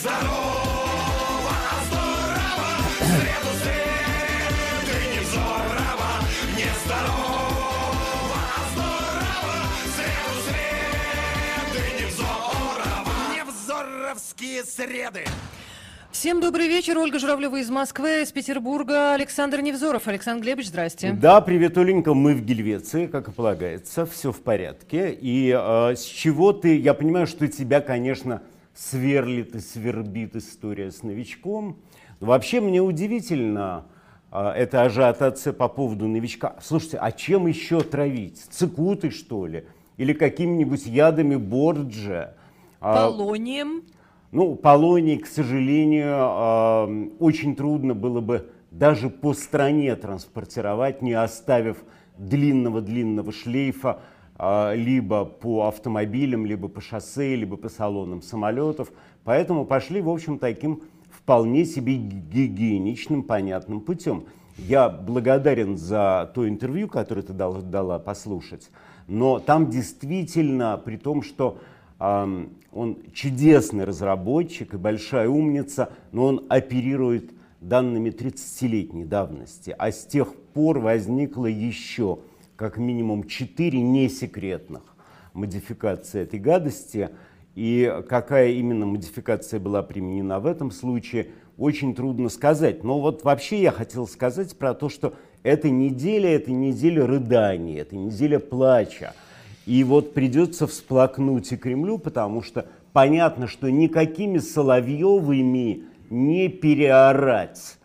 здорово, здорово, среду среды Невзорова, не. Невзоровские среды. Всем добрый вечер. Ольга Журавлева из Москвы, из Петербурга. Александр Невзоров. Александр Глебович, здрасте. Да, привет, Оленька. Мы в Гельвеции, как и полагается. Все в порядке. И э, с чего ты... Я понимаю, что тебя, конечно, сверлит и свербит история с новичком. Но вообще мне удивительно э, это ажиотация по поводу новичка. Слушайте, а чем еще травить? Цикуты, что ли? Или какими-нибудь ядами Борджа? А, Полонием. ну, полоний, к сожалению, э, очень трудно было бы даже по стране транспортировать, не оставив длинного-длинного шлейфа либо по автомобилям, либо по шоссе, либо по салонам самолетов. Поэтому пошли, в общем, таким вполне себе гигиеничным, понятным путем. Я благодарен за то интервью, которое ты дал- дала послушать, но там действительно, при том, что Ам, Он чудесный разработчик и большая умница, но он оперирует данными 30-летней давности. А с тех пор возникло еще как минимум 4 несекретных модификации этой гадости. И какая именно модификация была применена в этом случае, очень трудно сказать. Но вот вообще я хотел сказать про то, что эта неделя, это неделя рыдания, это неделя плача. И вот придется всплакнуть и Кремлю, потому что понятно, что никакими Соловьевыми не переорать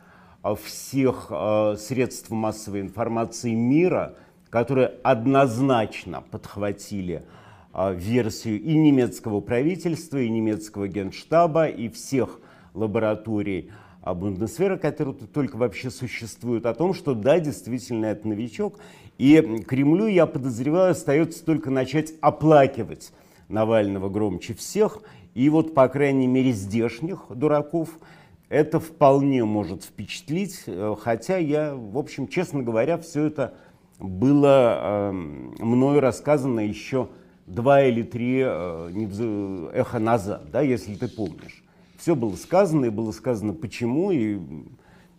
всех а, средств массовой информации мира, которые однозначно подхватили а, версию и немецкого правительства, и немецкого генштаба, и всех лабораторий а, Бундесвера, которые только вообще существуют, о том, что да, действительно, это новичок. И Кремлю, я подозреваю, остается только начать оплакивать Навального громче всех. И вот, по крайней мере, здешних дураков это вполне может впечатлить. Э, Хотя я, в общем, честно говоря, все это было э, мною рассказано еще два или три э, эха назад, да, если ты помнишь. Все было сказано, и было сказано почему, и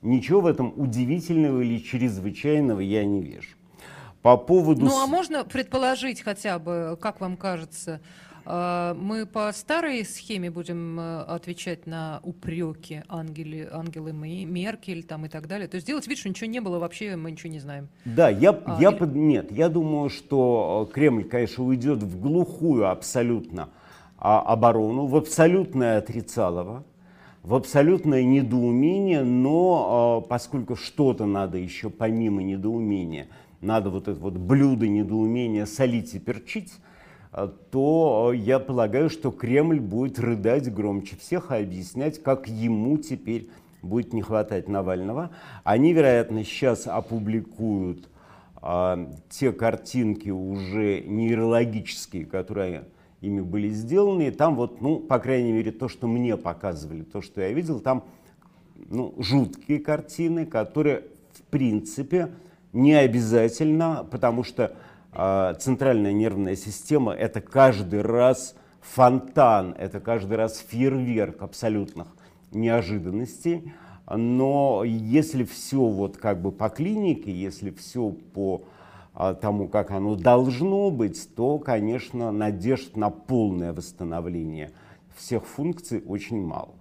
ничего в этом удивительного или чрезвычайного я не вижу. По поводу... Ну, а можно предположить хотя бы, как вам кажется, мы по старой схеме будем э, отвечать на упреки Ангели, Ангелы Ме- Меркель там, и так далее? То есть делать вид, что ничего не было, вообще мы ничего не знаем. Да, я, А, я или- под- нет, я думаю, что э, Кремль, конечно, уйдет в глухую абсолютно а, оборону, в абсолютное отрицалово, в абсолютное недоумение, но э, поскольку что-то надо еще помимо недоумения, надо вот это вот блюдо недоумения солить и перчить, то э, я полагаю, что Кремль будет рыдать громче всех и объяснять, как ему теперь будет не хватать Навального. Они, вероятно, сейчас опубликуют а, те картинки уже нейрологические, которые ими были сделаны. И там вот, ну, по крайней мере, то, что мне показывали, то, что я видел, там ну, жуткие картины, которые, в принципе, не обязательно, потому что а, центральная нервная система это каждый раз фонтан, это каждый раз фейерверк абсолютных неожиданностей. Но если все вот как бы по клинике, если все по а, тому, как оно должно быть, то, конечно, надежд на полное восстановление всех функций очень мало.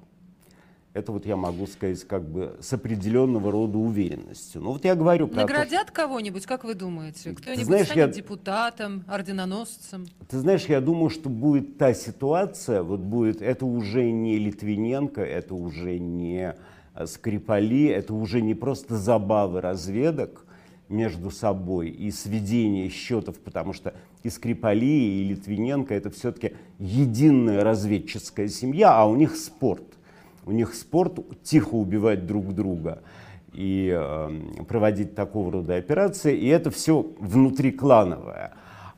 Это вот я могу сказать как бы с определенного рода уверенностью. Ну вот я говорю про то, Наградят кого-нибудь, как вы думаете? Кто-нибудь знаешь, станет я- депутатом, орденоносцем? Ты знаешь, я думаю, что будет та ситуация, вот будет, это уже не Литвиненко, это уже не э, Скрипали, это уже не просто забавы разведок между собой и сведение счетов, потому что и Скрипали, и Литвиненко это все-таки единая разведческая семья, а у них спорт. У них спорт тихо убивать друг друга и э, проводить такого рода операции, и это все внутриклановое.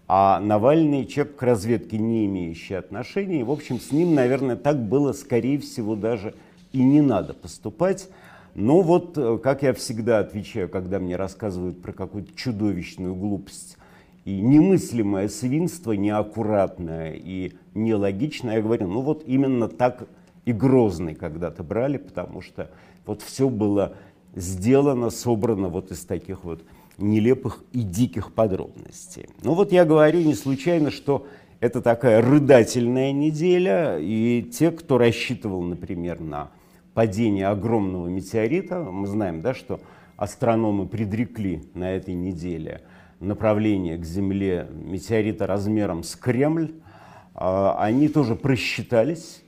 А Навальный человек к разведке не имеющий отношения. И, в общем, с ним, наверное, так было, скорее всего, даже и не надо поступать. Но вот, э, как я всегда отвечаю, когда мне рассказывают про какую-то чудовищную глупость и немыслимое свинство, неаккуратное и нелогичное, я говорю, ну вот именно так и Грозный когда-то брали, потому что вот все было сделано, собрано вот из таких вот нелепых и диких подробностей. Ну вот я говорю не случайно, что это такая рыдательная неделя, и те, кто рассчитывал, например, на падение огромного метеорита, мы знаем, да, что астрономы предрекли на этой неделе направление к Земле метеорита размером с Кремль, а, они тоже просчитались,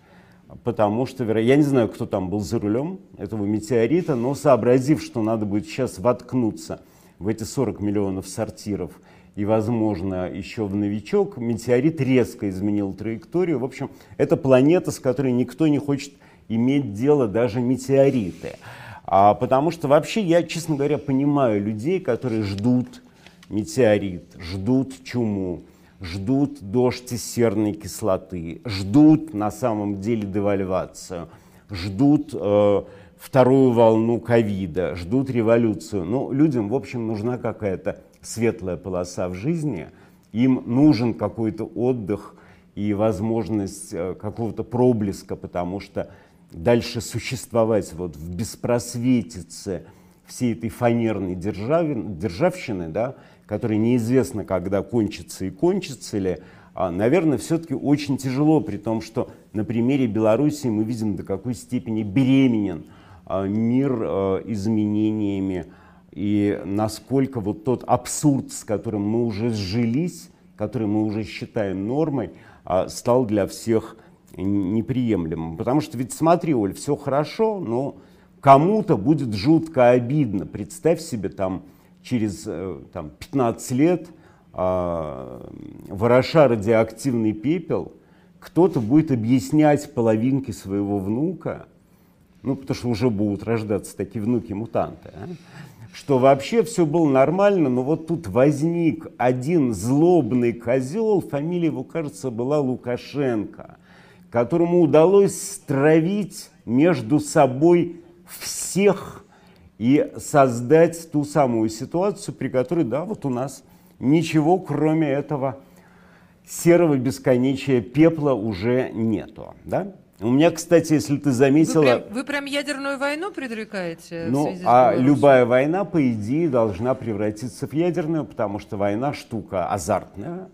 потому что, я не знаю, кто там был за рулем этого метеорита, но сообразив, что надо будет сейчас воткнуться в эти 40 миллионов сортиров и, возможно, еще в новичок, метеорит резко изменил траекторию. В общем, это планета, с которой никто не хочет иметь дело, даже метеориты. А, потому что вообще я, честно говоря, понимаю людей, которые ждут метеорит, ждут чуму, ждут дождь серной кислоты, ждут на самом деле девальвацию, ждут э, вторую волну ковида, ждут революцию. Ну, людям, в общем, нужна какая-то светлая полоса в жизни, им нужен какой-то отдых и возможность э, какого-то проблеска, потому что дальше существовать вот в беспросветице всей этой фанерной державин, державщины, да, которая неизвестно, когда кончится и кончится ли, а, наверное, все-таки очень тяжело, при том, что на примере Беларуси мы видим, до какой степени беременен а, мир а, изменениями, и насколько вот тот абсурд, с которым мы уже сжились, который мы уже считаем нормой, стал для всех неприемлемым. Потому что ведь смотри, Оль, все хорошо, но кому-то будет жутко обидно. Представь себе там через э, там, 15 лет э, вороша радиоактивный пепел, кто-то будет объяснять половинке своего внука, ну, потому что уже будут рождаться такие внуки-мутанты, а? что вообще все было нормально, но вот тут возник один злобный козел, фамилия его, кажется, была Лукашенко, которому удалось стравить между собой всех и создать ту самую ситуацию, при которой, да, вот у нас ничего кроме этого серого бесконечия пепла уже нету, да? У меня, кстати, если ты заметила... Вы прям, вы прям ядерную войну предрекаете? Ну, а любая война, по идее, должна превратиться в ядерную, потому что война штука азартная.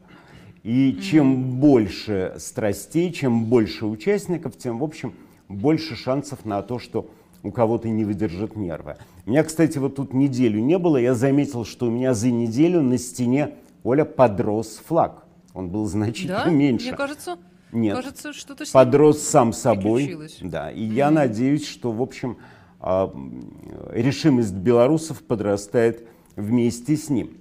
И mm-hmm. чем больше страстей, чем больше участников, тем, в общем, больше шансов на то, что у кого-то не выдержат нервы. У меня, кстати, вот тут неделю не было, я заметил, что у меня за неделю на стене, Оля, подрос флаг. Он был значительно да? меньше. Мне кажется, нет, кажется, что-то подрос сам собой. Да, и mm-hmm. я надеюсь, что, в общем, а, решимость белорусов подрастает вместе с ним.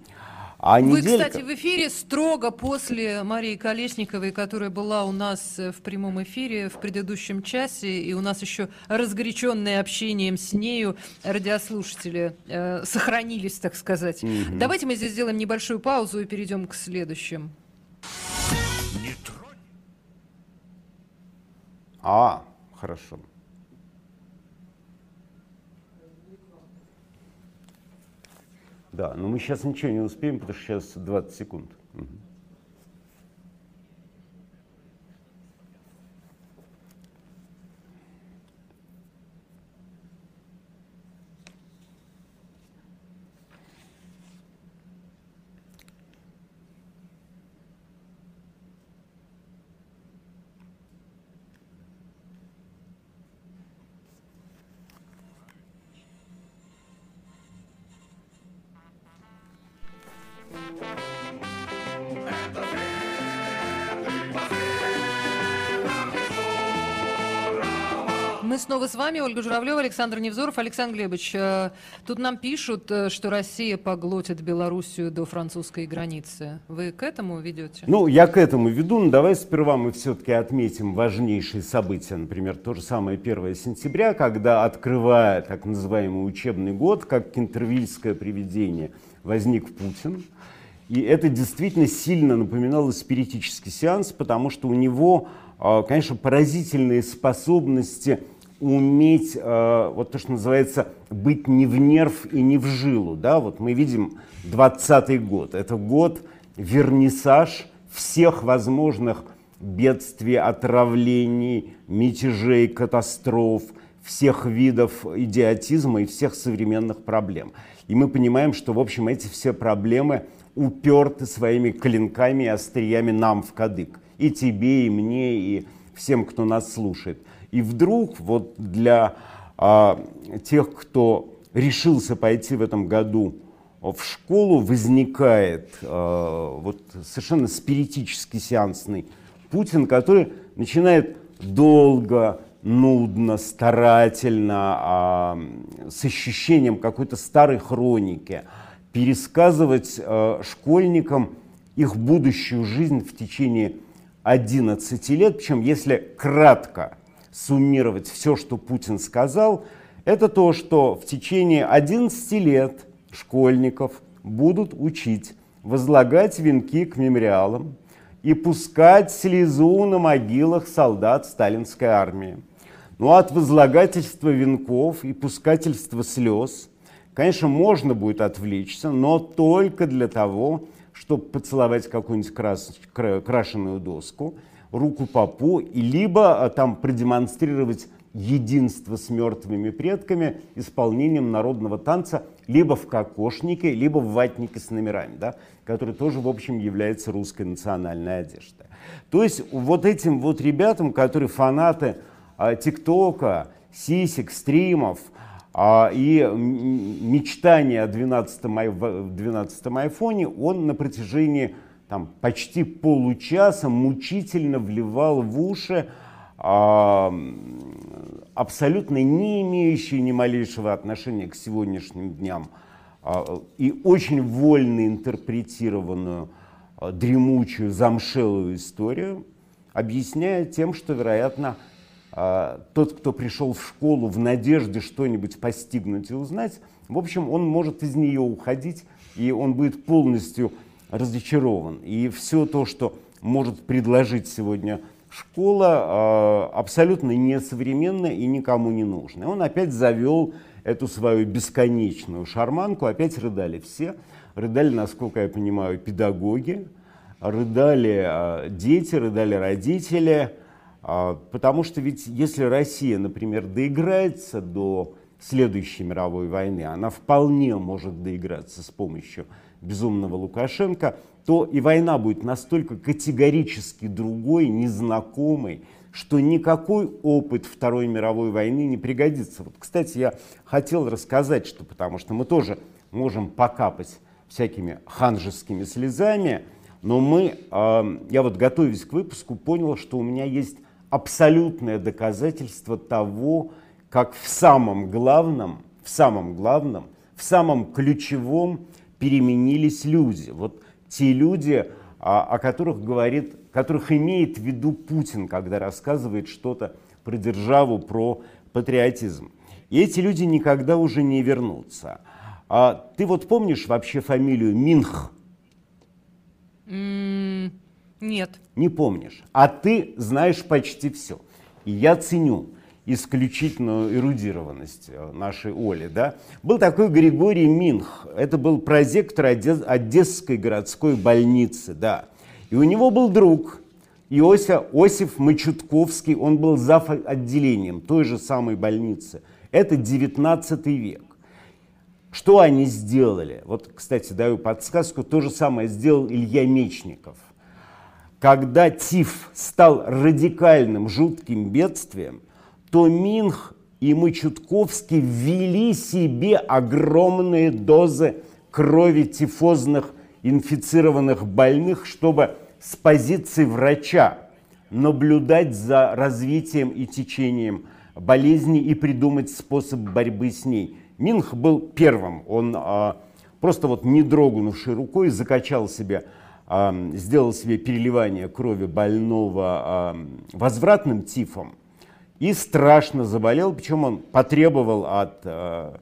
А Вы, неделька... кстати, в эфире строго после Марии Колесниковой, которая была у нас э, в прямом эфире в предыдущем часе, и у нас еще разгоряченные общением с нею радиослушатели э, сохранились, так сказать. Угу. Давайте мы здесь сделаем небольшую паузу и перейдем к следующим. А, хорошо. Да, но мы сейчас ничего не успеем, потому что сейчас 20 секунд. Снова с вами, Ольга Журавлева, Александр Невзоров. Александр Глебович, э, тут нам пишут, э, что Россия поглотит Белоруссию до французской границы. Вы к этому ведете? Ну, я к этому веду, но давай сперва мы все-таки отметим важнейшие события. Например, то же самое 1 сентября, когда, открывая так называемый учебный год, как кентервильское привидение, возник Путин. И это действительно сильно напоминало спиритический сеанс, потому что у него, э, конечно, поразительные способности уметь, э, вот то, что называется, быть не в нерв и не в жилу. Да? Вот мы видим 20 год. Это год вернисаж всех возможных бедствий, отравлений, мятежей, катастроф, всех видов идиотизма и всех современных проблем. И мы понимаем, что, в общем, эти все проблемы уперты своими клинками и остриями нам в кадык. И тебе, и мне, и всем, кто нас слушает. И вдруг вот для а, тех, кто решился пойти в этом году в школу, возникает а, вот совершенно спиритический сеансный Путин, который начинает долго, нудно, старательно, а, с ощущением какой-то старой хроники пересказывать а, школьникам их будущую жизнь в течение 11 лет. Причем, если кратко суммировать все, что Путин сказал, это то, что в течение 11 лет школьников будут учить возлагать венки к мемориалам и пускать слезу на могилах солдат сталинской армии. Ну, от возлагательства венков и пускательства слез, конечно, можно будет отвлечься, но только для того, чтобы поцеловать какую-нибудь крас... крашеную доску, руку попу, и либо а, там продемонстрировать единство с мертвыми предками исполнением народного танца либо в кокошнике, либо в ватнике с номерами, да, который тоже, в общем, является русской национальной одеждой. То есть вот этим вот ребятам, которые фанаты а, ТикТока, сисек, стримов а, и мечтания о 12-м, 12 айфоне, он на протяжении там, почти получаса мучительно вливал в уши а, абсолютно не имеющие ни малейшего отношения к сегодняшним дням а, и очень вольно интерпретированную а, дремучую, замшелую историю, объясняя тем, что, вероятно, а, тот, кто пришел в школу в надежде что-нибудь постигнуть и узнать, в общем, он может из нее уходить, и он будет полностью разочарован. И все то, что может предложить сегодня школа, абсолютно несовременная и никому не нужная. Он опять завел эту свою бесконечную шарманку, опять рыдали все. Рыдали, насколько я понимаю, педагоги, рыдали дети, рыдали родители, а, потому что ведь если Россия, например, доиграется до следующей мировой войны, она вполне может доиграться с помощью безумного Лукашенко, то и война будет настолько категорически другой, незнакомой, что никакой опыт Второй мировой войны не пригодится. Вот, кстати, я хотел рассказать, что потому что мы тоже можем покапать всякими ханжескими слезами, но мы, э, я вот готовясь к выпуску, понял, что у меня есть абсолютное доказательство того, как в самом главном, в самом главном, в самом ключевом переменились люди. Вот те люди, о, о которых говорит, которых имеет в виду Путин, когда рассказывает что-то про державу, про патриотизм. И эти люди никогда уже не вернутся. А ты вот помнишь вообще фамилию Минх? М, Нет. Не помнишь. А ты знаешь почти все. И я ценю исключительную эрудированность э, нашей Оли. Да? Был такой Григорий Минх. Это был прозектор Одесс- Одесской городской больницы. Да. И у него был друг Иося, Осиф Мачутковский. Он был зав. отделением той же самой больницы. Это 19 век. Что они сделали? Вот, кстати, даю подсказку. То же самое сделал Илья Мечников – когда ТИФ стал радикальным, жутким бедствием, то Минх и Мачутковский ввели себе огромные дозы крови тифозных инфицированных больных, чтобы с позиции врача наблюдать за развитием и течением болезни и придумать способ борьбы с ней. Минх был первым. Он а, просто вот не дрогнувшей рукой закачал себе сделал себе переливание крови больного возвратным тифом и страшно заболел, причем он потребовал от э,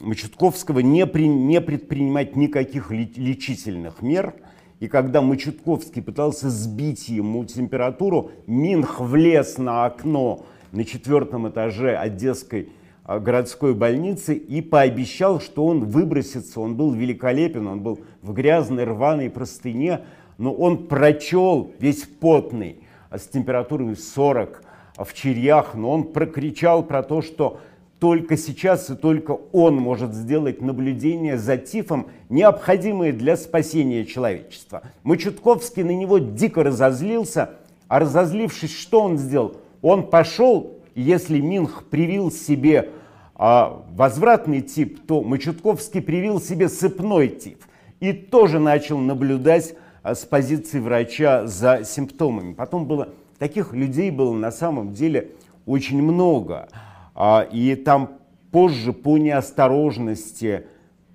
Мачутковского не, при, не предпринимать никаких лечительных мер. И когда Мачутковский пытался сбить ему температуру, Минх влез на окно на четвертом этаже Одесской а, городской больницы и пообещал, что он выбросится. Он был великолепен, он был в грязной рваной простыне, но он прочел весь потный, с температурой 40 в черьях, но он прокричал про то, что только сейчас и только он может сделать наблюдение за тифом, необходимые для спасения человечества. Мачутковский на него дико разозлился, а разозлившись, что он сделал? Он пошел, если Минх привил себе а, возвратный тип, то Мачутковский привил себе сыпной тип и тоже начал наблюдать с позиции врача за симптомами. Потом было таких людей было на самом деле очень много. А, и там позже по неосторожности,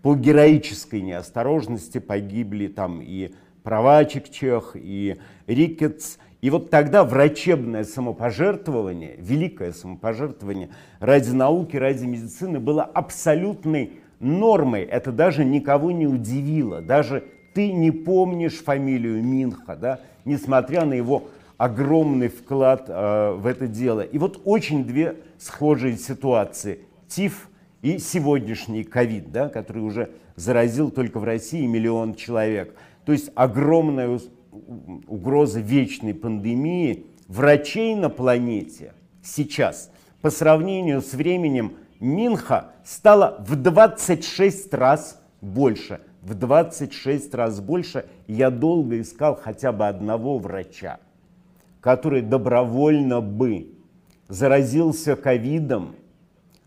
по героической неосторожности погибли там и Провачек Чех, и Рикетс. И вот тогда врачебное самопожертвование, великое самопожертвование ради науки, ради медицины было абсолютной нормой. Это даже никого не удивило. Даже ты не помнишь фамилию Минха, да, несмотря на его огромный вклад э, в это дело. И вот очень две схожие ситуации. ТИФ и сегодняшний ковид, да, который уже заразил только в России миллион человек. То есть огромная угроза вечной пандемии врачей на планете сейчас по сравнению с временем Минха стало в 26 раз больше. В 26 раз больше. Я долго искал хотя бы одного врача, который добровольно бы заразился ковидом,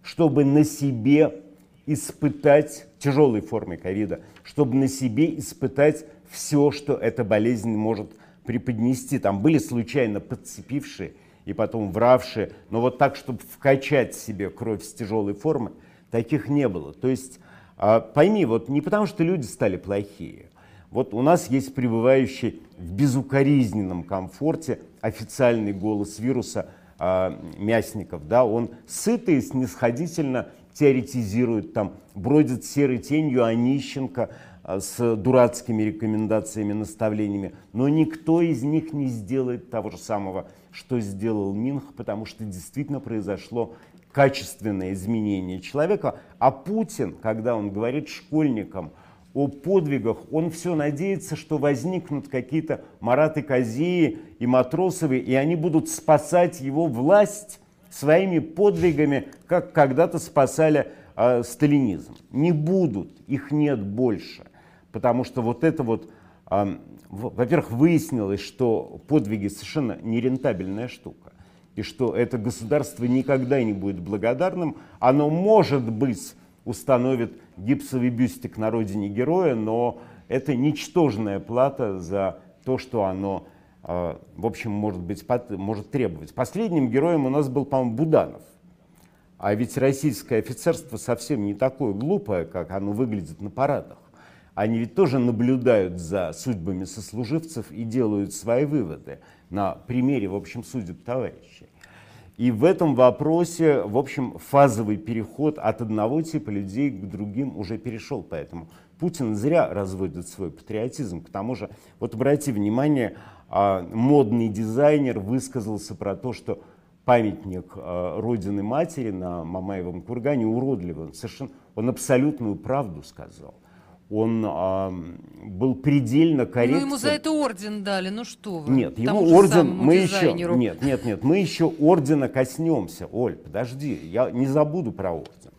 чтобы на себе испытать, тяжелой формой ковида, чтобы на себе испытать все, что эта болезнь может преподнести. Там были случайно подцепившие и потом вравшие, но вот так, чтобы вкачать себе кровь с тяжелой формы, таких не было. То есть а, пойми, вот не потому, что люди стали плохие, вот у нас есть пребывающий в безукоризненном комфорте официальный голос вируса э, Мясников. Да, он сыто и снисходительно теоретизирует, там, бродит серой тенью Онищенко э, с дурацкими рекомендациями, наставлениями. Но никто из них не сделает того же самого, что сделал Минх, потому что действительно произошло качественное изменение человека. А Путин, когда он говорит школьникам – о подвигах, он все надеется, что возникнут какие-то Мараты Казии и Матросовы, и они будут спасать его власть своими подвигами, как когда-то спасали э, сталинизм. Не будут, их нет больше, потому что вот это вот, э, во-первых, выяснилось, что подвиги совершенно нерентабельная штука, и что это государство никогда не будет благодарным, оно может быть установит гипсовый бюстик на родине героя, но это ничтожная плата за то, что оно, а, в общем, может, быть, может требовать. Последним героем у нас был, по-моему, Буданов. А ведь российское офицерство совсем не такое глупое, как оно выглядит на парадах. Они ведь тоже наблюдают за судьбами сослуживцев и делают свои выводы на примере, в общем, судеб товарищей. И в этом вопросе, в общем, фазовый переход от одного типа людей к другим уже перешел. Поэтому Путин зря разводит свой патриотизм. К тому же, вот обратите внимание, а, модный дизайнер высказался про то, что памятник а, Родины Матери на Мамаевом кургане уродливый. Он, совершенно, он абсолютную правду сказал он а, был предельно корректен. Ну, ему за это орден дали, ну что вы. Нет, ему орден, мы еще, нет, нет, нет, мы еще ордена коснемся. Оль, подожди, я не забуду про орден.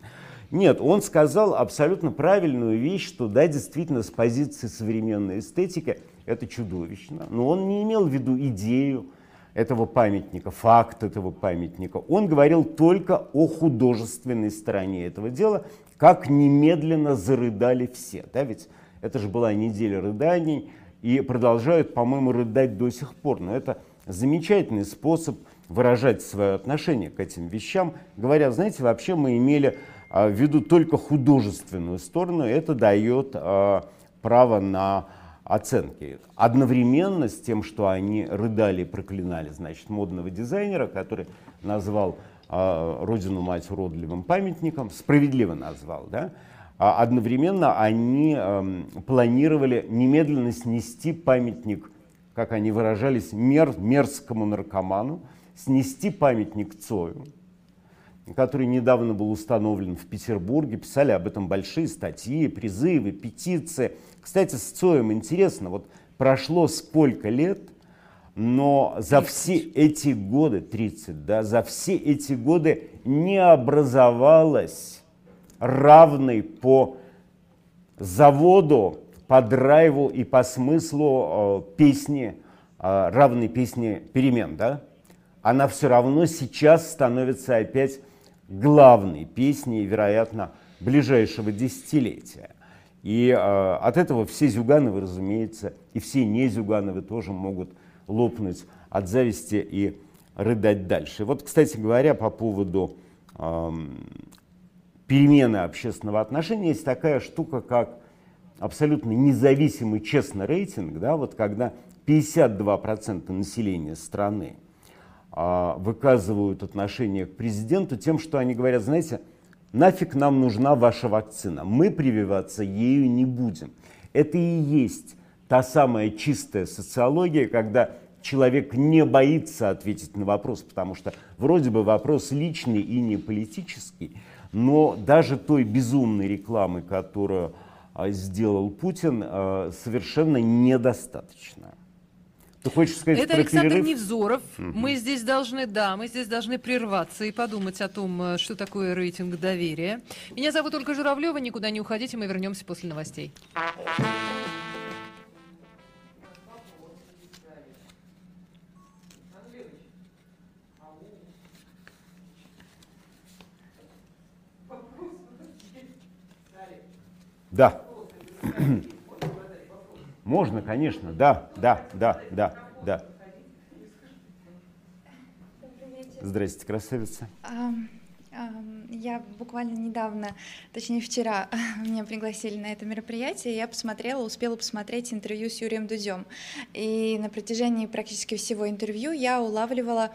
Нет, он сказал абсолютно правильную вещь, что да, действительно, с позиции современной эстетики это чудовищно, но он не имел в виду идею этого памятника, факт этого памятника. Он говорил только о художественной стороне этого дела, как немедленно зарыдали все. Да, ведь это же была неделя рыданий, и продолжают, по-моему, рыдать до сих пор. Но это замечательный способ выражать свое отношение к этим вещам, говоря, знаете, вообще мы имели а, в виду только художественную сторону, это дает а, право на оценки. Одновременно с тем, что они рыдали и проклинали, значит, модного дизайнера, который назвал а, родину мать уродливым памятником, справедливо назвал, да, а одновременно они эм, планировали немедленно снести памятник, как они выражались, мер, мерзкому наркоману, снести памятник Цою, который недавно был установлен в Петербурге, писали об этом большие статьи, призывы, петиции. Кстати, с Цоем интересно, вот прошло сколько лет, но за все эти годы, 30, да, за все эти годы не образовалось равной по заводу, по драйву и по смыслу э, песни, э, равной песни перемен, да? Она все равно сейчас становится опять главной песней, вероятно, ближайшего десятилетия. И э, от этого все Зюгановы, разумеется, и все не Зюгановы тоже могут лопнуть от зависти и рыдать дальше. Вот, кстати говоря, по поводу э, перемены общественного отношения, есть такая штука, как абсолютно независимый честный рейтинг, да, вот когда 52% населения страны э, выказывают отношение к президенту тем, что они говорят, знаете, нафиг нам нужна ваша вакцина, мы прививаться ею не будем. Это и есть та самая чистая социология, когда человек не боится ответить на вопрос, потому что вроде бы вопрос личный и не политический, но даже той безумной рекламы, которую а, сделал Путин, а, совершенно недостаточно. Ты хочешь сказать Это Александр перерыв? Невзоров. Угу. Мы здесь должны, да, мы здесь должны прерваться и подумать о том, э, что такое рейтинг доверия. Меня зовут Ольга Журавлева. Никуда не уходите, мы вернемся после новостей. Да. Можно, конечно, да, да, да, да, да. Здрасте, красавица. Я буквально недавно, точнее вчера, меня пригласили на это мероприятие, я посмотрела, успела посмотреть интервью с Юрием Дудем. И на протяжении практически всего интервью я улавливала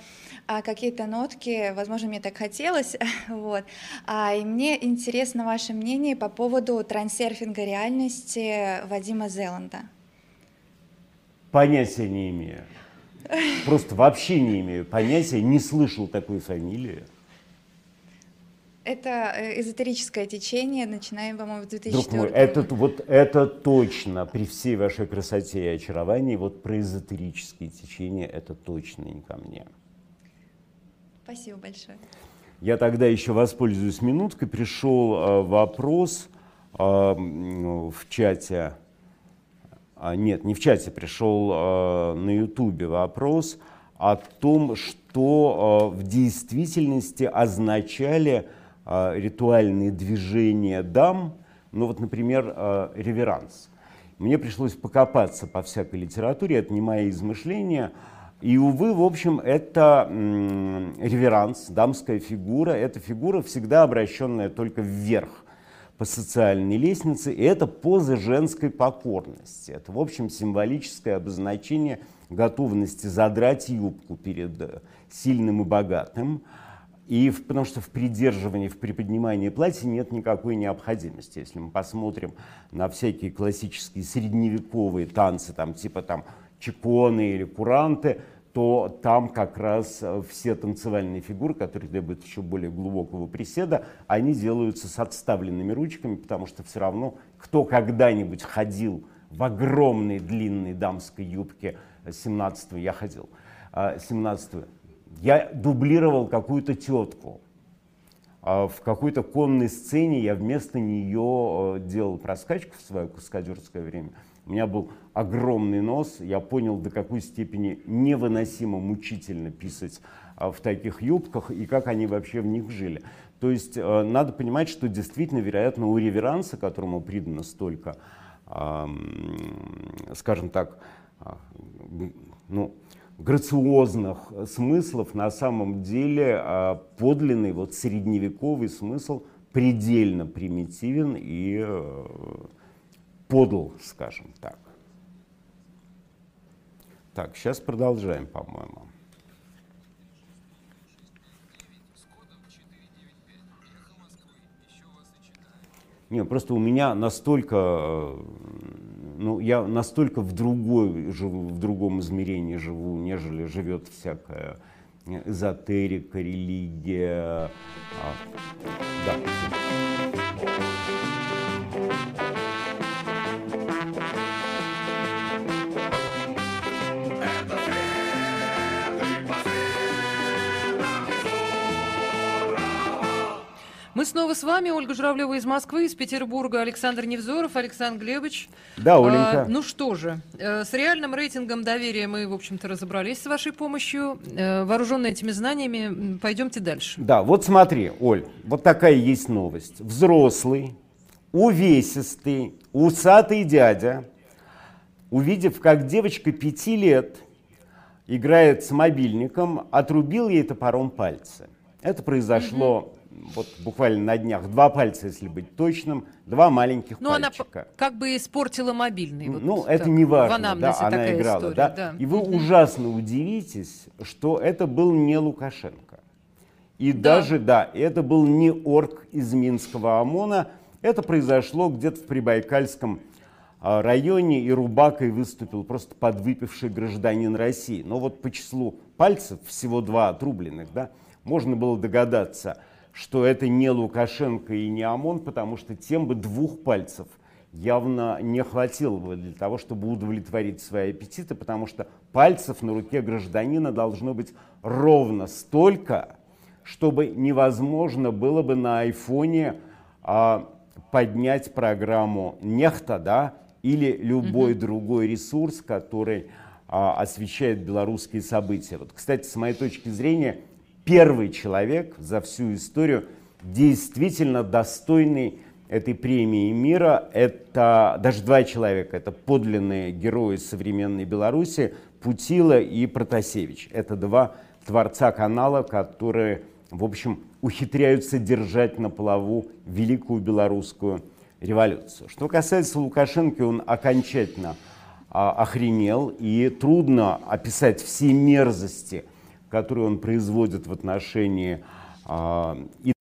а, какие-то нотки, возможно, мне так хотелось, вот. А, и мне интересно ваше мнение по поводу трансерфинга реальности Вадима Зеланда. Понятия не имею. Просто вообще не имею понятия, не слышал такой фамилии. Это э, эзотерическое течение, начинаем, по-моему, в 2004 Друг мой, это, вот, это точно, при всей вашей красоте и очаровании, вот про эзотерические течения, это точно не ко мне. Спасибо большое. Я тогда еще воспользуюсь минуткой. Пришел э, вопрос э, в чате, а, нет, не в чате, пришел на ютубе вопрос о том, что в действительности означали ритуальные движения дам, ну вот, например, э, реверанс. Мне пришлось покопаться по всякой литературе, это не мои измышления, и, увы, в общем, это реверанс, дамская фигура, это фигура, всегда обращенная только вверх по социальной лестнице, и это поза женской покорности. Это, в общем, символическое обозначение готовности задрать юбку перед э, сильным и богатым, и в, потому что в придерживании, в приподнимании платья нет никакой необходимости. Если мы посмотрим на всякие классические средневековые танцы, там, типа там чеконы или куранты, то там как раз э, все танцевальные фигуры, которые требуют еще более глубокого приседа, они делаются с отставленными ручками, потому что все равно, кто когда-нибудь ходил в огромной длинной дамской юбке 17 я ходил, 17 а, я дублировал какую-то тетку. А в какой-то конной сцене я вместо нее э, делал проскачку в свое каскадерское время. У меня был огромный нос, я понял, до какой степени невыносимо мучительно писать а, в таких юбках и как они вообще в них жили. То есть э, надо понимать, что действительно, вероятно, у реверанса, которому придано столько, скажем так, ну, грациозных смыслов, на самом деле а, подлинный вот средневековый смысл предельно примитивен и э, подл, скажем так. Так, сейчас продолжаем, по-моему. Не, просто у меня настолько, э, ну, я настолько в другой, живу, в другом измерении живу, нежели живет всякая эзотерика, религия. А, да. Мы снова с вами, Ольга Журавлева из Москвы, из Петербурга, Александр Невзоров, Александр Глебович. Да, Оленька. А, ну что же, э, с реальным рейтингом доверия мы, в общем-то, разобрались с вашей помощью. Э, вооруженные этими знаниями, пойдемте дальше. Да, вот смотри, Оль, вот такая есть новость. Взрослый, увесистый, усатый дядя, увидев, как девочка пяти лет играет с мобильником, отрубил ей топором пальцы. Это произошло вот буквально на днях, два пальца, если быть точным, два маленьких Ну, она пальчика. п- как бы испортила мобильный. вот ну, это не важно, да, она играла, история, да? да. И вы ужасно удивитесь, что это был не Лукашенко. И Да. даже, да, это был не орг из Минского ОМОНа, это произошло где-то в Прибайкальском а, районе, и Рубакой выступил просто подвыпивший гражданин России. Но вот по числу пальцев, всего два отрубленных, да, можно было догадаться, что это не Лукашенко и не ОМОН, потому что тем бы двух пальцев явно не хватило бы для того, чтобы удовлетворить свои аппетиты, потому что пальцев на руке гражданина должно быть ровно столько, чтобы невозможно было бы на айфоне а, поднять программу Нехта, да, или любой другой ресурс, который а, освещает белорусские события. Вот, кстати, с моей точки зрения, первый человек за всю историю, действительно достойный этой премии мира, это даже два человека, это подлинные герои современной Беларуси, Путила и Протасевич. Это два творца канала, которые, в общем, ухитряются держать на плаву великую белорусскую революцию. Что касается Лукашенко, он окончательно а, охренел, и трудно описать все мерзости, которые он производит в отношении а, и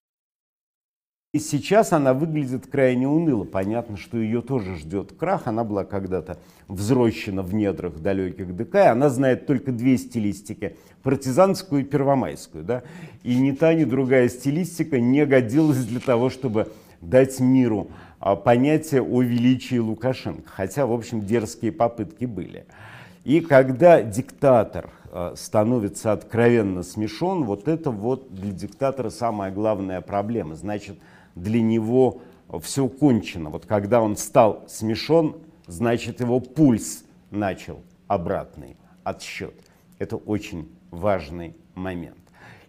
и сейчас она выглядит крайне уныло. Понятно, что ее тоже ждет крах. Она была когда-то взрощена в недрах далеких ДК. и Она знает только две стилистики. Партизанскую и первомайскую. Да? И ни та, ни другая стилистика не годилась для того, чтобы дать миру а, понятие о величии Лукашенко. Хотя, в общем, дерзкие попытки были. И когда диктатор становится откровенно смешон, вот это вот для диктатора самая главная проблема. Значит, для него все кончено. Вот когда он стал смешон, значит, его пульс начал обратный отсчет. Это очень важный момент.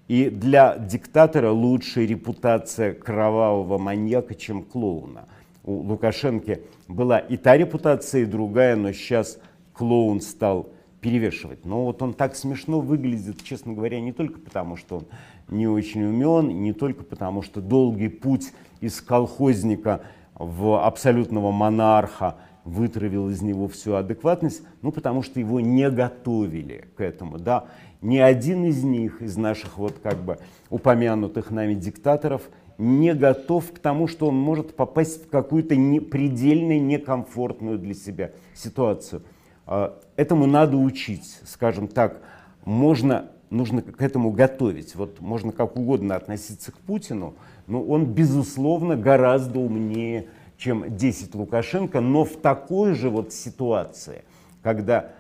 И для диктатора лучшая репутация кровавого маньяка, чем клоуна. У Лукашенко была и та репутация, и другая, но сейчас клоун стал перевешивать. Но вот он так смешно выглядит, честно говоря, не только потому, что он не очень умен, не только потому, что долгий путь из колхозника в абсолютного монарха вытравил из него всю адекватность, ну потому что его не готовили к этому. Да? Ни один из них, из наших вот как бы упомянутых нами диктаторов, не готов к тому, что он может попасть в какую-то не, предельно некомфортную для себя ситуацию. А, Этому надо учить, скажем так. Можно, нужно к этому готовить. Вот можно как угодно относиться к Путину, но он, безусловно, гораздо умнее, чем 10 Лукашенко, но в такой же вот ситуации, когда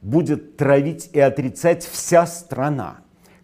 будет травить и отрицать вся страна,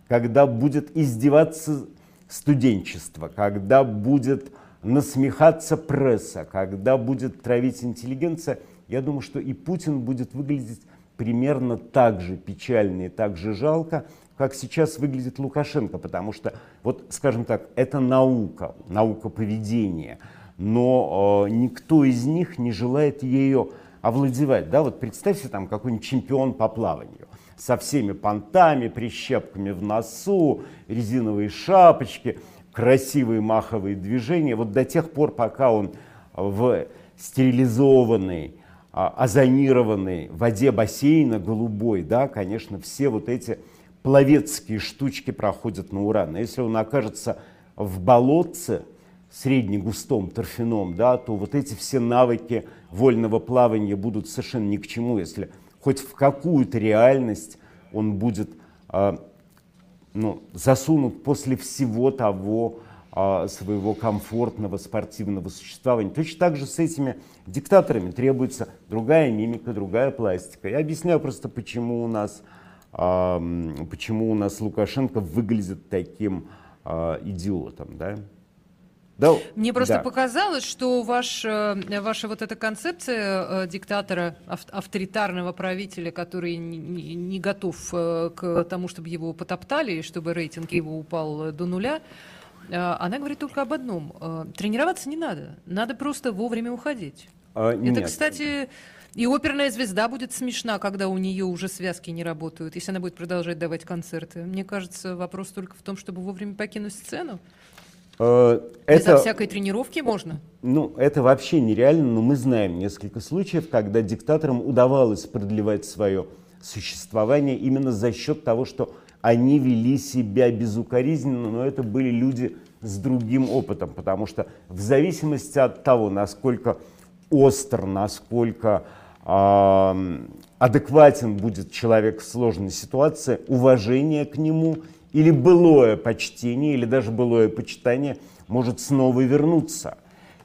когда будет издеваться студенчество, когда будет насмехаться пресса, когда будет травить интеллигенция, я думаю, что и Путин будет выглядеть примерно так же печально и так же жалко, как сейчас выглядит Лукашенко, потому что, вот, скажем так, это наука, наука поведения, но э, никто из них не желает ее овладевать. Да? Вот представьте там какой-нибудь чемпион по плаванию со всеми понтами, прищепками в носу, резиновые шапочки, красивые маховые движения. Вот до тех пор, пока он в стерилизованной, а, озонированной воде бассейна голубой, да, конечно, все вот эти пловецкие штучки проходят на ура. Но если он окажется в болотце, среднегустом торфяном, да, то вот эти все навыки вольного плавания будут совершенно ни к чему, если хоть в какую-то реальность он будет а, ну, засунут после всего того своего комфортного спортивного существования. Точно так же с этими диктаторами требуется другая мимика, другая пластика. Я объясняю просто, почему у нас, а, почему у нас Лукашенко выглядит таким а, идиотом. Да? Да, Мне просто да. показалось, что ваш, э, ваша вот эта концепция э, диктатора, ав- авторитарного правителя, который не, не- готов э, к тому, чтобы его потоптали, и чтобы рейтинг его упал до нуля, она говорит только об одном. э, Тренироваться не надо, надо просто вовремя уходить. А, Это, нет. кстати, и оперная звезда будет смешна, когда у нее уже связки не работают, если она будет продолжать давать концерты. Мне кажется, вопрос только в том, чтобы вовремя покинуть сцену. Э, Безо это, всякой тренировки можно. ну, это вообще нереально, но мы знаем несколько случаев, когда диктаторам удавалось продлевать свое существование именно за счет того, что они вели себя безукоризненно, но это были люди с другим опытом, потому что в зависимости от того, насколько остр, насколько ам, адекватен будет человек в сложной ситуации, уважение к нему или былое почтение, или даже былое почитание может снова вернуться.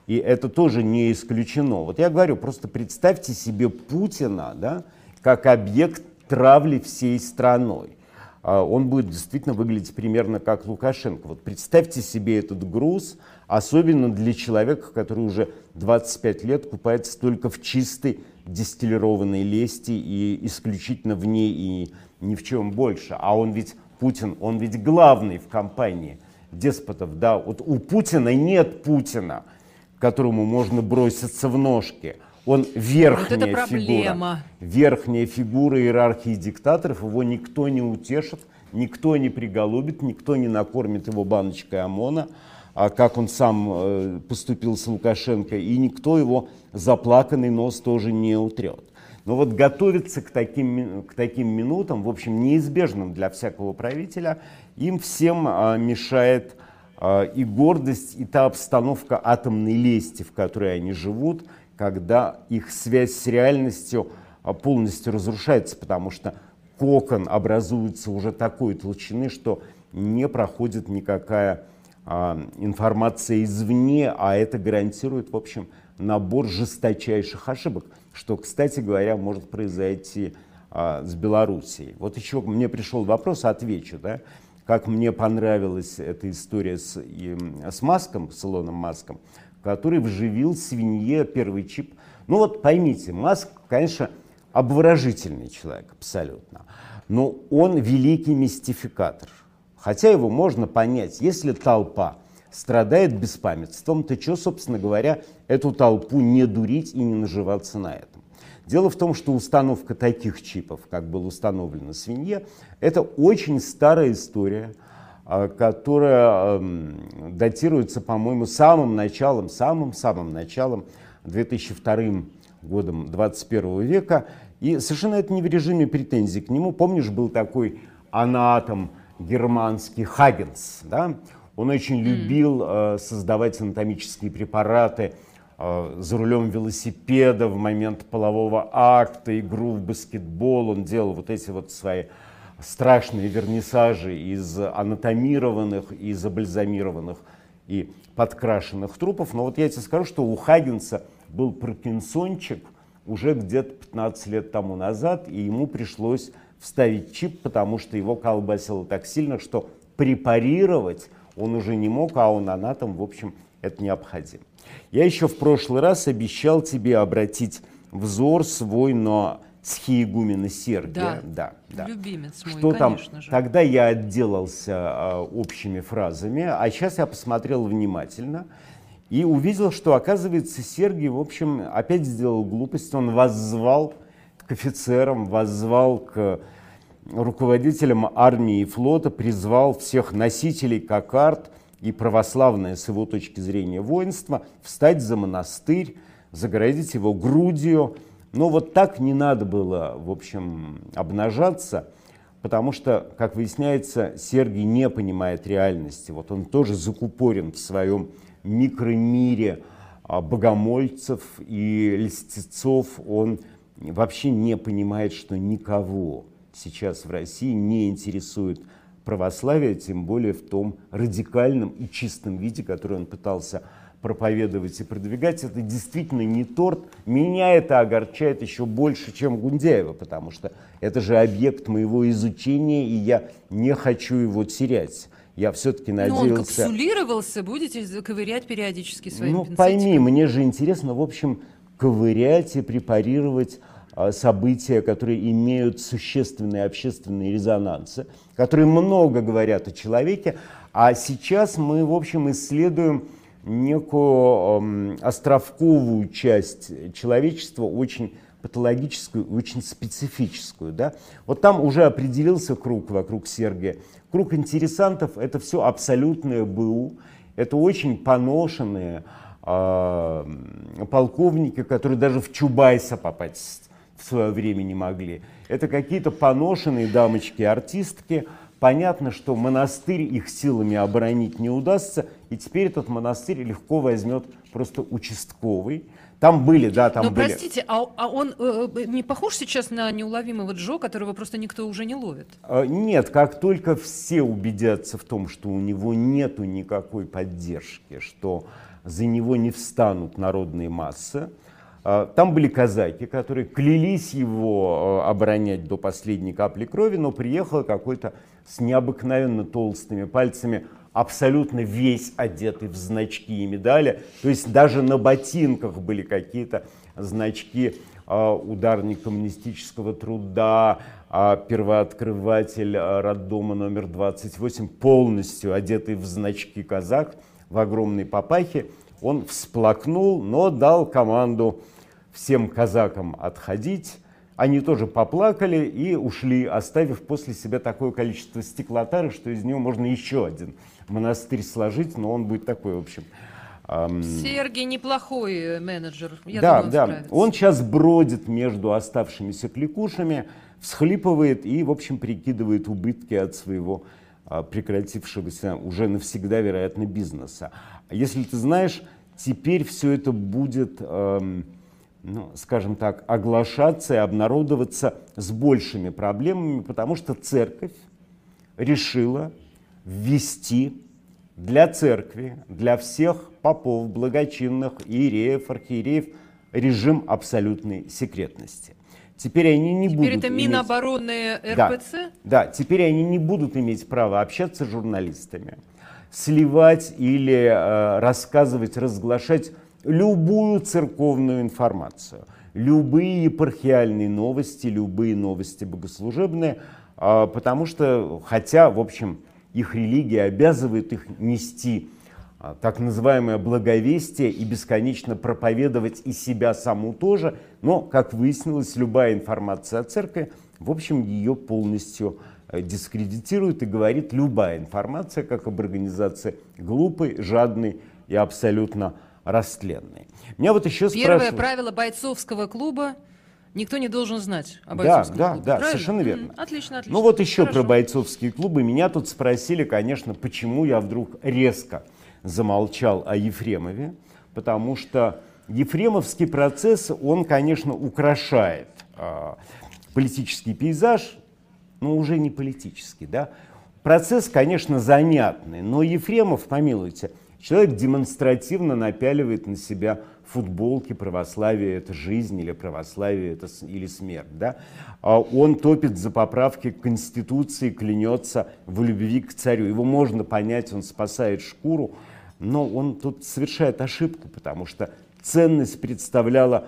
И это тоже не исключено. Вот я говорю, просто представьте себе Путина да, как объект травли всей страной. А, Он будет действительно выглядеть примерно как Лукашенко. Вот представьте себе этот груз, особенно для человека, который уже 25 лет купается только в чистой дистиллированной лести и исключительно в ней и ни в чем больше. А он ведь, Путин, он ведь главный в компании деспотов. Да? Вот у Путина нет Путина, которому можно броситься в ножки. Он верхняя фигура. проблема. Верхняя фигура иерархии диктаторов. Его никто не утешит, никто не приголубит, никто не накормит его баночкой ОМОНа, а как он сам э, поступил с Лукашенко, и никто его заплаканный нос тоже не утрет. Но вот готовиться к таким, к таким минутам, в общем, неизбежным для всякого правителя, им всем а, мешает а, и гордость, и та обстановка атомной лести, в которой они живут, когда их связь с реальностью а, полностью разрушается, потому что кокон образуется уже такой толщины, что не проходит никакая а, информация извне, а это гарантирует, в общем, набор жесточайших ошибок, что, кстати говоря, может произойти а, с Белоруссией. Вот еще мне пришел вопрос, отвечу, да, как мне понравилась эта история с, и, с Маском, с Илоном Маском, который вживил свинье первый чип. Ну вот поймите, Маск, конечно, обворожительный человек абсолютно, но он великий мистификатор. Хотя его можно понять, если толпа страдает беспамятством, то что, собственно говоря, эту толпу не дурить и не наживаться на этом. Дело в том, что установка таких чипов, как было установлено свинье, это очень старая история, которая эм, датируется, по-моему, самым началом, самым-самым началом 2002 годом 21 века. И совершенно это не в режиме претензий к нему. Помнишь, был такой анатом германский Хагенс, да? Он очень любил э, создавать анатомические препараты э, за рулем велосипеда в момент полового акта, игру в баскетбол. Он делал вот эти вот свои страшные вернисажи из анатомированных и забальзамированных и подкрашенных трупов. Но вот я тебе скажу, что у Хагенса был паркинсончик уже где-то 15 лет тому назад, и ему пришлось вставить чип, потому что его колбасило так сильно, что препарировать он уже не мог, а он анатом, в общем, это необходимо. Я еще в прошлый раз обещал тебе обратить взор свой на схиегумена Сергия. Да. да, да. Любимец мой, Что там? конечно же. Тогда я отделался а, общими фразами, а сейчас я посмотрел внимательно и увидел, что, оказывается, Сергий, в общем, опять сделал глупость. Он воззвал к офицерам, воззвал к руководителям армии и флота, призвал всех носителей кокард и православное с его точки зрения воинство встать за монастырь, загородить его грудью. Но вот так не надо было, в общем, обнажаться, потому что, как выясняется, Сергий не понимает реальности. Вот он тоже закупорен в своем микромире а, богомольцев и льстецов. Он вообще не понимает, что никого сейчас в России не интересует православие, тем более в том радикальном и чистом виде, который он пытался проповедовать и продвигать. Это действительно не торт. Меня это огорчает еще больше, чем Гундяева, потому что это же объект моего изучения, и я не хочу его терять. Я все-таки Ну, он надеялся... капсулировался, будете ковырять периодически своим Ну, пинцетиком. пойми, мне же интересно, в общем, ковырять и препарировать а, события, которые имеют существенные общественные резонансы, которые много говорят о человеке. А сейчас мы, в общем, исследуем некую островковую часть человечества, очень патологическую, очень специфическую. Да? Вот там уже определился круг вокруг Сергия. Круг интересантов – это все абсолютное БУ, это очень поношенные э, полковники, которые даже в Чубайса попасть в свое время не могли. Это какие-то поношенные дамочки-артистки. Понятно, что монастырь их силами оборонить не удастся, и теперь этот монастырь легко возьмет просто участковый. Там были, да, там Но были. простите, а, а он э, э, не похож сейчас на неуловимого Джо, которого просто никто уже не ловит? А, Нет, как только все убедятся в том, что у него нету никакой поддержки, что за него не встанут народные массы, а, там были казаки, которые клялись его а, оборонять до последней капли крови, но приехал какой-то с необыкновенно толстыми пальцами, абсолютно весь одетый в значки и медали. То есть даже на ботинках были какие-то значки а, ударник коммунистического труда, а, первооткрыватель а, роддома номер 28, полностью одетый в значки казак, в огромной папахе. Он всплакнул, но дал команду всем казакам отходить. Они тоже поплакали и ушли, оставив после себя такое количество стеклотары, что из него можно еще один монастырь сложить, но он будет такой, в общем. Сергей неплохой э, менеджер. Я да, думаю, он да. справится. Он сейчас бродит между оставшимися кликушами, всхлипывает и, в общем, прикидывает убытки от своего а, прекратившегося уже навсегда, вероятно, бизнеса. А Если ты знаешь, теперь все это будет, эм, ну, скажем так, оглашаться и обнародоваться с большими проблемами, потому что церковь решила ввести для церкви, для всех попов, благочинных, иереев, архиереев режим абсолютной секретности. Теперь они не Теперь будут это иметь- Минобороны да, РПЦ? Да, теперь они не будут иметь права общаться с журналистами, сливать или э, рассказывать, разглашать любую церковную информацию, любые епархиальные новости, любые новости богослужебные, а, потому что, хотя, в общем, их религия обязывает их нести а, так называемое благовестие и бесконечно проповедовать и себя саму тоже, но, как выяснилось, любая информация о церкви, в общем, ее полностью э, дискредитирует и говорит любая информация, как об организации глупой, жадной и абсолютно растленной. Меня вот еще Первое спрашивают... правило бойцовского клуба никто не должен знать о Да, бойцовском да, клубе. да, правильно? совершенно верно. М, Отлично, отлично. Ну вот еще Хорошо. про бойцовские клубы. Меня тут спросили, конечно, почему я вдруг резко замолчал о Ефремове, потому что Ефремовский процесс, он, конечно, украшает а, политический пейзаж, но уже не политический, да. Процесс, конечно, занятный, но Ефремов, помилуйте, человек демонстративно напяливает на себя футболки «Православие – это жизнь» или «Православие – это или смерть». Да? А Он топит за поправки к Конституции, клянется в любви к царю. Его можно понять, он спасает шкуру, но он тут совершает ошибку, потому что ценность представляла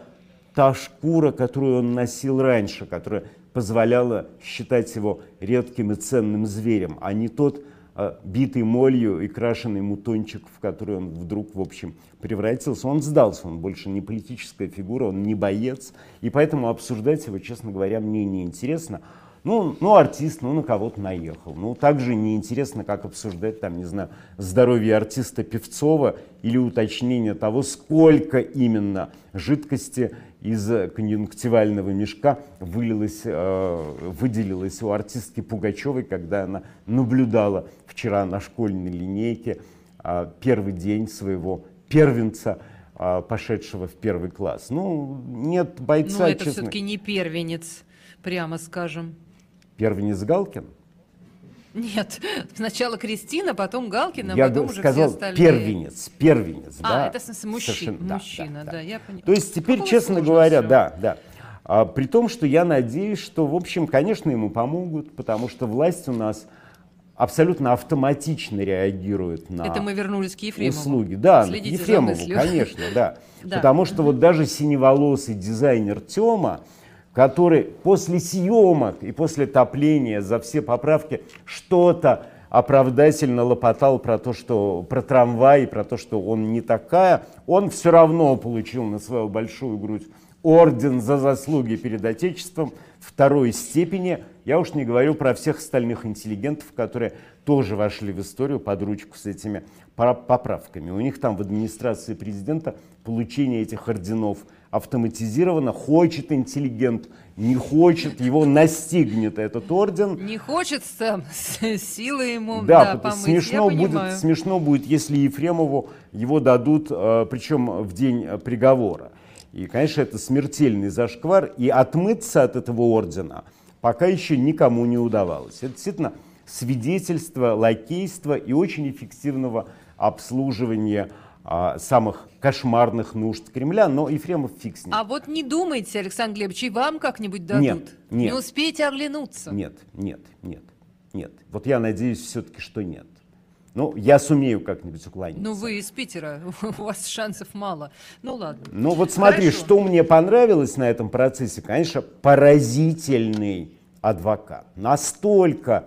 та шкура, которую он носил раньше, которая позволяла считать его редким и ценным зверем, а не тот битый молью и крашеный мутончик, в который он вдруг, в общем, превратился. Он сдался, он больше не политическая фигура, он не боец, и поэтому обсуждать его, честно говоря, мне неинтересно. Ну, ну, артист, ну, на кого-то наехал. Ну, так же неинтересно, как обсуждать, там, не знаю, здоровье артиста Певцова или уточнение того, сколько именно жидкости из конъюнктивального мешка вылилось, э, выделилось у артистки Пугачевой, когда она наблюдала вчера на школьной линейке э, первый день своего первенца, э, пошедшего в первый класс. Ну, нет бойца, Ну, это честно. все-таки не первенец, прямо скажем. Первенец Галкин? Нет, сначала Кристина, потом Галкина, Я потом уже сказал все остальные. первенец, первенец, А, да. это в смысле мужчина, Совершенно, да, мужчина, да, да, я поняла. То есть теперь, Какого честно говоря, всё. да, да. А, при том, что я надеюсь, что, в общем, конечно, ему помогут, потому что власть у нас абсолютно автоматично реагирует на Это мы вернулись к Ефремову. услуги. Да, Следите Ефремову, конечно, да. Да. Потому что вот даже синеволосый дизайнер Тёма, который после съемок и после топления за все поправки что-то оправдательно лопотал про то, что про трамвай, про то, что он не такая, он все равно получил на свою большую грудь орден за заслуги перед Отечеством второй степени. Я уж не говорю про всех остальных интеллигентов, которые тоже вошли в историю под ручку с этими поправками. У них там в администрации президента получение этих орденов автоматизировано. Хочет интеллигент, не хочет, его настигнет этот орден. Не хочется силы ему Да, да, помыть. смешно, Я будет, понимаю. смешно будет, если Ефремову его дадут, э, причем в день э, приговора. И, конечно, это смертельный зашквар, и отмыться от этого ордена пока еще никому не удавалось. Это действительно свидетельство лакейства и очень эффективного обслуживания а, самых кошмарных нужд Кремля, но Ефремов фиг с ним. А вот не думайте, Александр Глебович, и вам как-нибудь дадут. Нет, нет. Не успеете оглянуться. Нет, нет, нет, нет. Вот я надеюсь все-таки, что нет. Ну, я сумею как-нибудь уклониться. Ну, вы из Питера, у вас шансов мало. Ну, ладно. Ну вот смотри, Хорошо. что мне понравилось на этом процессе, конечно, поразительный адвокат. Настолько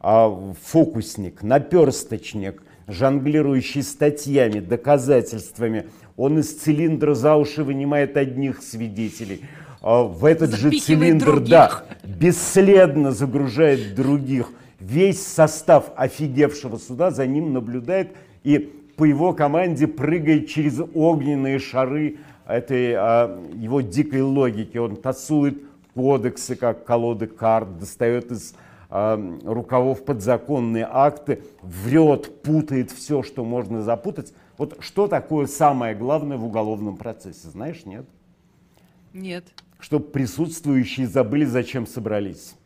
а, фокусник, наперсточник, жонглирующий статьями, доказательствами. Он из цилиндра за уши вынимает одних свидетелей. а, в этот же Запихивает цилиндр, других. да, бесследно загружает других. Весь состав офигевшего суда за ним наблюдает и по его команде прыгает через огненные шары этой а, его дикой логики. Он тасует кодексы, как колоды карт, достает из а, рукавов подзаконные акты, врет, путает все, что можно запутать. Вот что такое самое главное в уголовном процессе, знаешь, нет? Нет. Чтобы присутствующие забыли, зачем собрались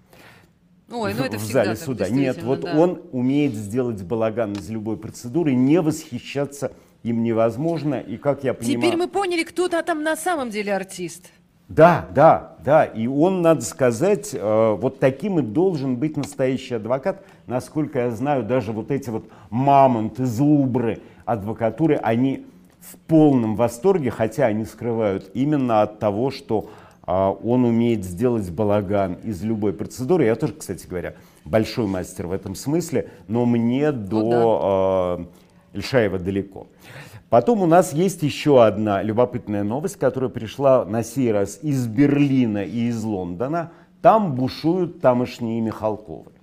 Ой, ну в, это в зале так, суда. Нет, вот да. он умеет сделать балаган из любой процедуры, не восхищаться им невозможно. И как я понимаю... Теперь мы поняли, кто -то там на самом деле артист. Да, да, да. И он, надо сказать, э, вот таким и должен быть настоящий адвокат. Насколько я знаю, даже вот эти вот мамонты, зубры адвокатуры, они в полном восторге, хотя они скрывают именно от того, что он умеет сделать балаган из любой процедуры. Я тоже, кстати говоря, большой мастер в этом смысле, но мне до э, Ильшаева далеко. Потом у нас есть еще одна любопытная новость, которая пришла на сей раз из Берлина и из Лондона. Там бушуют тамошние Михалковы.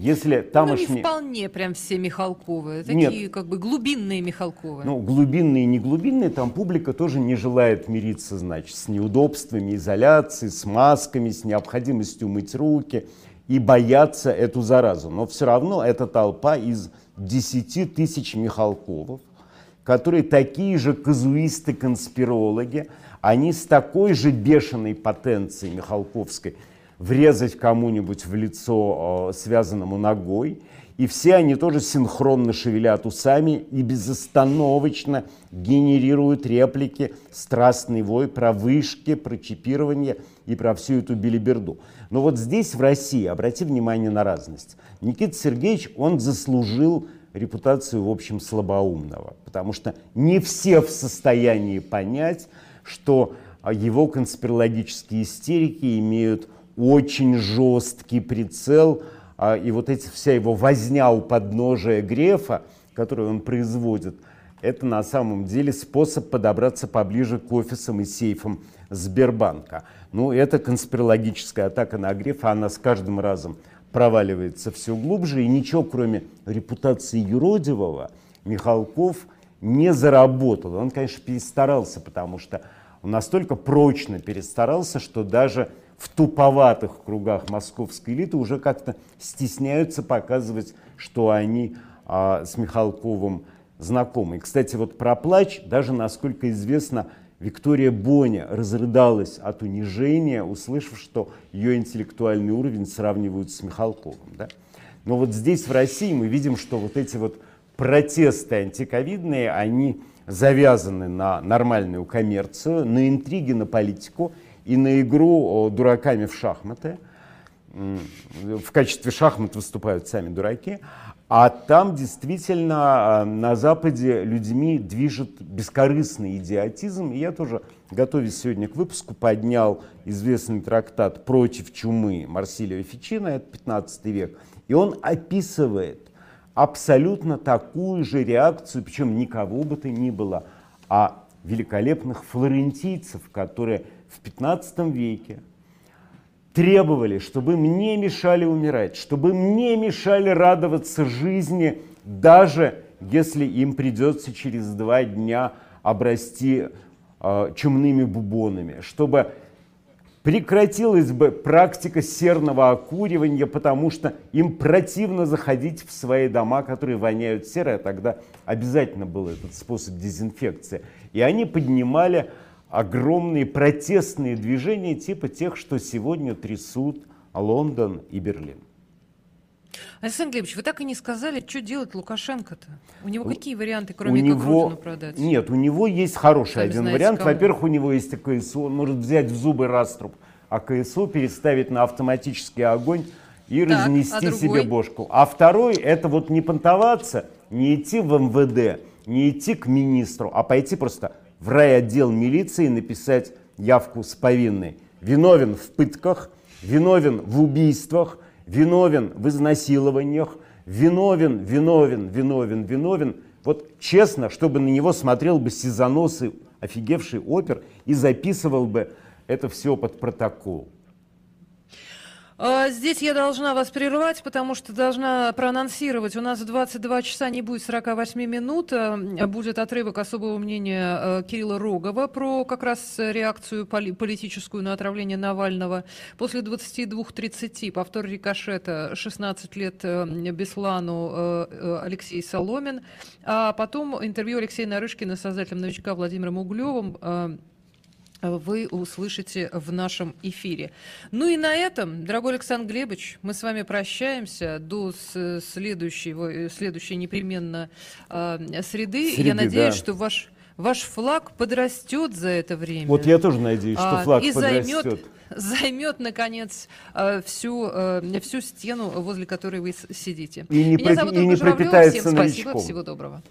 Если Ну, не тамошние... вполне прям все Михалковы. Нет. Такие как бы глубинные Михалковы. Ну, глубинные и не глубинные, там публика тоже не желает мириться, значит, с неудобствами изоляции, с масками, с необходимостью мыть руки и боятся эту заразу. Но все равно это толпа из 10 тысяч Михалковых, которые такие же казуисты-конспирологи, они с такой же бешеной потенцией Михалковской врезать кому-нибудь в лицо, э, связанному ногой, и все они тоже синхронно шевелят усами и безостановочно генерируют реплики «Страстный вой» про вышки, про чипирование и про всю эту билиберду. Но вот здесь, в России, обрати внимание на разность. Никита Сергеевич, он заслужил репутацию, в общем, слабоумного, потому что не все в состоянии понять, что а, его конспирологические истерики имеют очень жесткий прицел, а, и вот эти, вся его возня у подножия Грефа, которую он производит, это на самом деле способ подобраться поближе к офисам и сейфам Сбербанка. Ну, это конспирологическая атака на Грефа, она с каждым разом проваливается все глубже, и ничего, кроме репутации юродивого, Михалков не заработал. Он, конечно, перестарался, потому что он настолько прочно перестарался, что даже в туповатых кругах московской элиты уже как-то стесняются показывать, что они а, с Михалковым знакомы. И, кстати, вот про плач, даже, насколько известно, Виктория Боня разрыдалась от унижения, услышав, что ее интеллектуальный уровень сравнивают с Михалковым. Да? Но вот здесь, в России, мы видим, что вот эти вот протесты антиковидные, они завязаны на нормальную коммерцию, на интриги, на политику и на игру дураками в шахматы. в качестве шахмат выступают сами дураки, а там действительно а, на Западе людьми движет бескорыстный идиотизм. И я тоже, готовясь сегодня к выпуску, поднял известный трактат «Против чумы» Марсилия Фичина, это 15 век. И он описывает абсолютно такую же реакцию, причем никого бы то ни было, а великолепных флорентийцев, которые в 15 веке требовали, чтобы мне мешали умирать, чтобы мне мешали радоваться жизни, даже если им придется через два дня обрасти э, чумными бубонами, чтобы прекратилась бы практика серного окуривания, потому что им противно заходить в свои дома, которые воняют серой, а тогда обязательно был этот способ дезинфекции. И они поднимали огромные протестные движения типа тех, что сегодня трясут Лондон и Берлин. Александр Глебович, вы так и не сказали, что делать Лукашенко-то? У него какие варианты, кроме у как него, родину продать? Нет, у него есть хороший Сами один знаете, вариант. кому. Во-первых, у него есть КСУ, он может взять в зубы раструб, а КСУ переставить на автоматический огонь и Так, разнести а другой? себе бошку. А второй, это вот не понтоваться, не идти в МВД, не идти к министру, а пойти просто в райотдел милиции написать явку с повинной. Виновен в пытках, виновен в убийствах, виновен в изнасилованиях, виновен, виновен, виновен, виновен. Вот честно, чтобы на него смотрел бы сизоносый, офигевший опер и записывал бы это все под протокол. А, Здесь я должна вас прервать, потому что должна проанонсировать. У нас в 22 часа не будет 48 минут. а, Будет отрывок особого мнения э, Кирилла Рогова про как раз реакцию поли- политическую на отравление Навального. После 22.30 повтор рикошета 16 лет э, Беслану э, э, Алексей Соломин. А потом интервью Алексея Нарышкина с создателем новичка Владимиром Углевым э, вы услышите в нашем эфире. Ну и на этом, дорогой Александр Глебович, мы с вами прощаемся до следующего, э, следующей непременно э, среды. Среды, Я надеюсь, да. что ваш, ваш флаг подрастет за это время. Вот я тоже надеюсь, что А, флаг и подрастет. займет, займет, наконец, э, всю, всю стену, возле которой вы сидите. И не Меня пропи- зовут и не Журавлева. Всем спасибо, новичком. всего доброго.